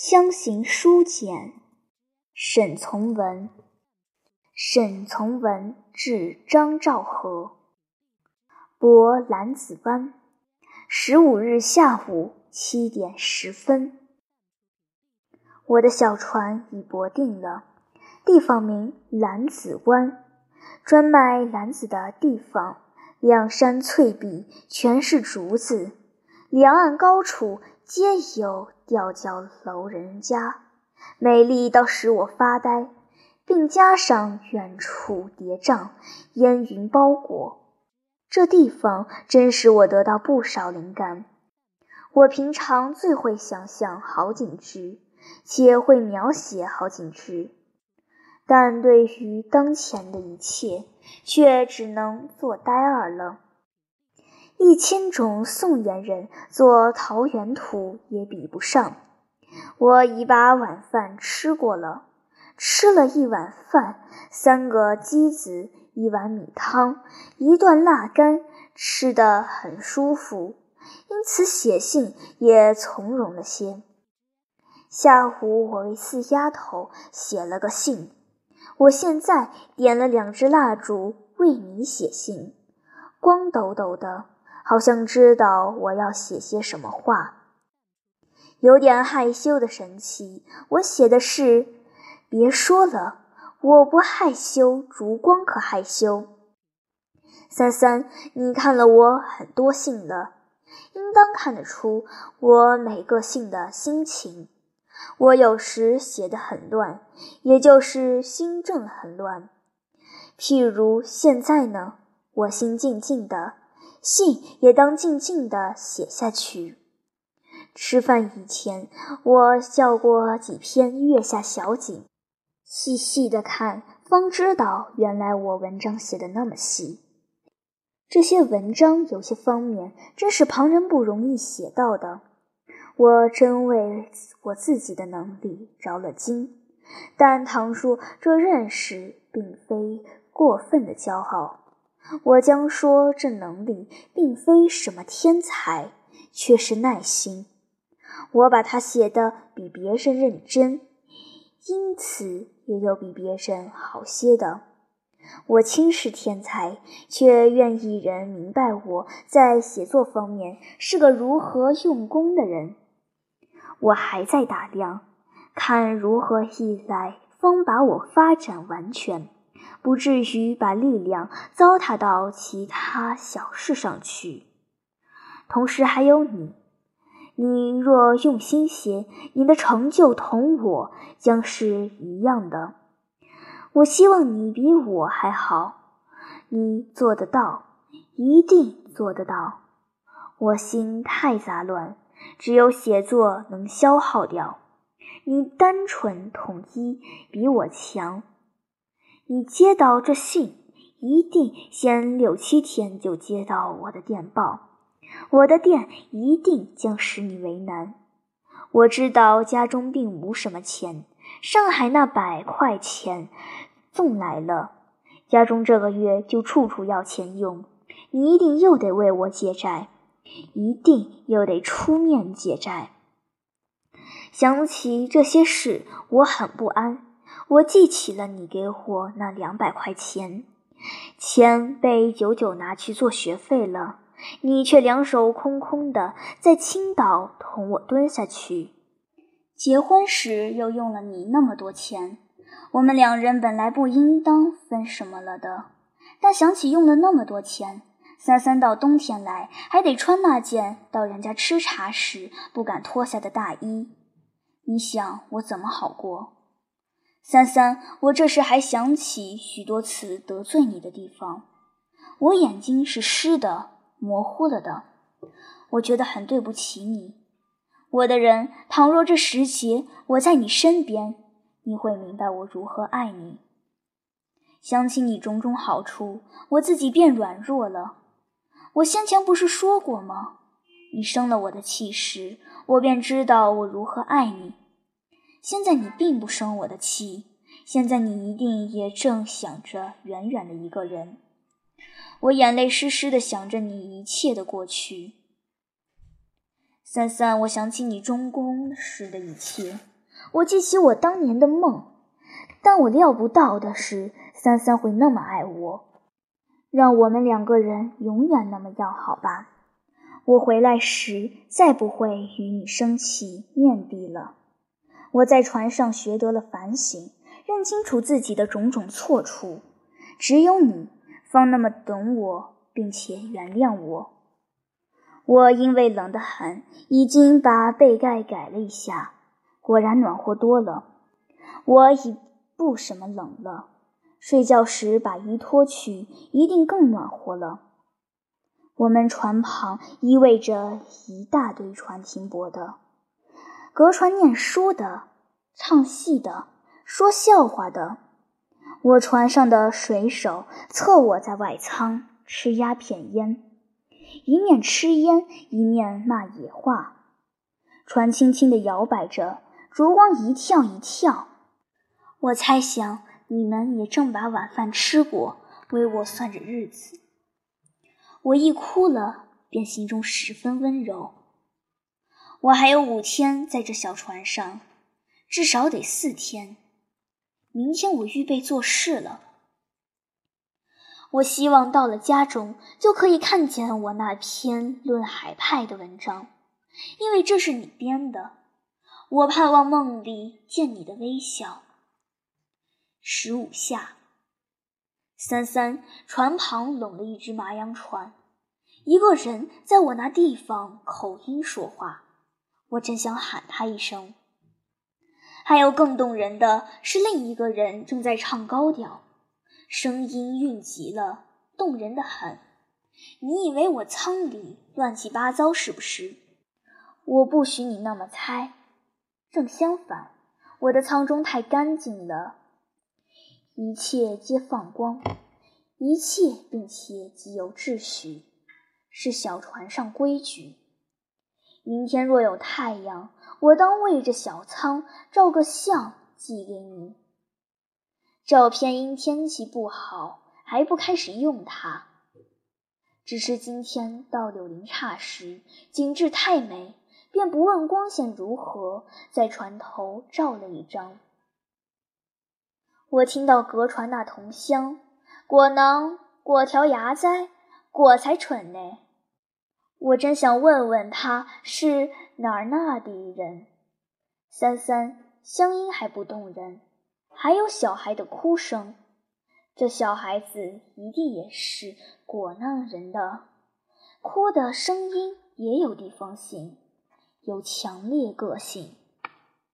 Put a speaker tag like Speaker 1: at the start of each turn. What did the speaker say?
Speaker 1: 乡行书简，沈从文。沈从文至张兆和，泊兰子湾。十五日下午七点十分，我的小船已泊定了，地方名兰子湾，专卖兰子的地方。两山翠壁，全是竹子，两岸高处皆有。吊脚楼人家，美丽到使我发呆，并加上远处叠嶂，烟云包裹。这地方真使我得到不少灵感。我平常最会想象好景致，且会描写好景致，但对于当前的一切，却只能做呆儿了。一千种宋元人做桃源图也比不上。我已把晚饭吃过了，吃了一碗饭，三个鸡子，一碗米汤，一段腊干，吃得很舒服，因此写信也从容了些。下午我为四丫头写了个信，我现在点了两支蜡烛为你写信，光抖抖的。好像知道我要写些什么话，有点害羞的神气。我写的是：别说了，我不害羞，烛光可害羞。三三，你看了我很多信了，应当看得出我每个信的心情。我有时写得很乱，也就是心正很乱。譬如现在呢，我心静静的。信也当静静地写下去。吃饭以前，我笑过几篇月下小景，细细的看，方知道原来我文章写的那么细。这些文章有些方面真是旁人不容易写到的，我真为我自己的能力着了惊。但唐说这认识并非过分的骄傲。我将说，这能力并非什么天才，却是耐心。我把它写得比别人认真，因此也有比别人好些的。我轻视天才，却愿意人明白我在写作方面是个如何用功的人。我还在打量，看如何一来方把我发展完全。不至于把力量糟蹋到其他小事上去。同时还有你，你若用心些，你的成就同我将是一样的。我希望你比我还好，你做得到，一定做得到。我心太杂乱，只有写作能消耗掉。你单纯统一，比我强。你接到这信，一定先六七天就接到我的电报。我的电一定将使你为难。我知道家中并无什么钱，上海那百块钱送来了，家中这个月就处处要钱用。你一定又得为我借债，一定又得出面借债。想起这些事，我很不安。我记起了你给我那两百块钱，钱被九九拿去做学费了，你却两手空空的在青岛同我蹲下去。结婚时又用了你那么多钱，我们两人本来不应当分什么了的，但想起用了那么多钱，三三到冬天来还得穿那件到人家吃茶时不敢脱下的大衣，你想我怎么好过？三三，我这时还想起许多次得罪你的地方，我眼睛是湿的、模糊了的，我觉得很对不起你，我的人。倘若这时节我在你身边，你会明白我如何爱你。想起你种种好处，我自己便软弱了。我先前不是说过吗？你生了我的气时，我便知道我如何爱你。现在你并不生我的气，现在你一定也正想着远远的一个人。我眼泪湿湿的想着你一切的过去。三三，我想起你中宫时的一切，我记起我当年的梦，但我料不到的是，三三会那么爱我，让我们两个人永远那么要好吧。我回来时再不会与你生气面壁了。我在船上学得了反省，认清楚自己的种种错处。只有你方那么懂我，并且原谅我。我因为冷得很，已经把被盖改了一下，果然暖和多了。我已不什么冷了，睡觉时把衣脱去，一定更暖和了。我们船旁依偎着一大堆船停泊的，隔船念书的，唱戏的，说笑话的。我船上的水手侧卧在外舱吃鸦片烟，一面吃烟一面骂野话。船轻轻地摇摆着，烛光一跳一跳。我猜想你们也正把晚饭吃过，为我算着日子。我一哭了，便心中十分温柔。我还有五天在这小船上，至少得四天。明天我预备做事了。我希望到了家中就可以看见我那篇论海派的文章，因为这是你编的。我盼望梦里见你的微笑。十五下。三三船旁拢了一只麻洋船，一个人在我那地方口音说话，我真想喊他一声。还有更动人的是，另一个人正在唱高调，声音韵极了，动人的很。你以为我舱里乱七八糟是不是？我不许你那么猜，正相反，我的舱中太干净了。一切皆放光，一切并且极有秩序，是小船上规矩。明天若有太阳，我当为这小仓照个相寄给你。照片因天气不好，还不开始用它。只是今天到柳林岔时，景致太美，便不问光线如何，在船头照了一张。我听到隔船那同乡，果能果条牙哉，果才蠢呢。我真想问问他是哪儿那的人。三三乡音还不动人，还有小孩的哭声，这小孩子一定也是果囊人的，哭的声音也有地方性，有强烈个性。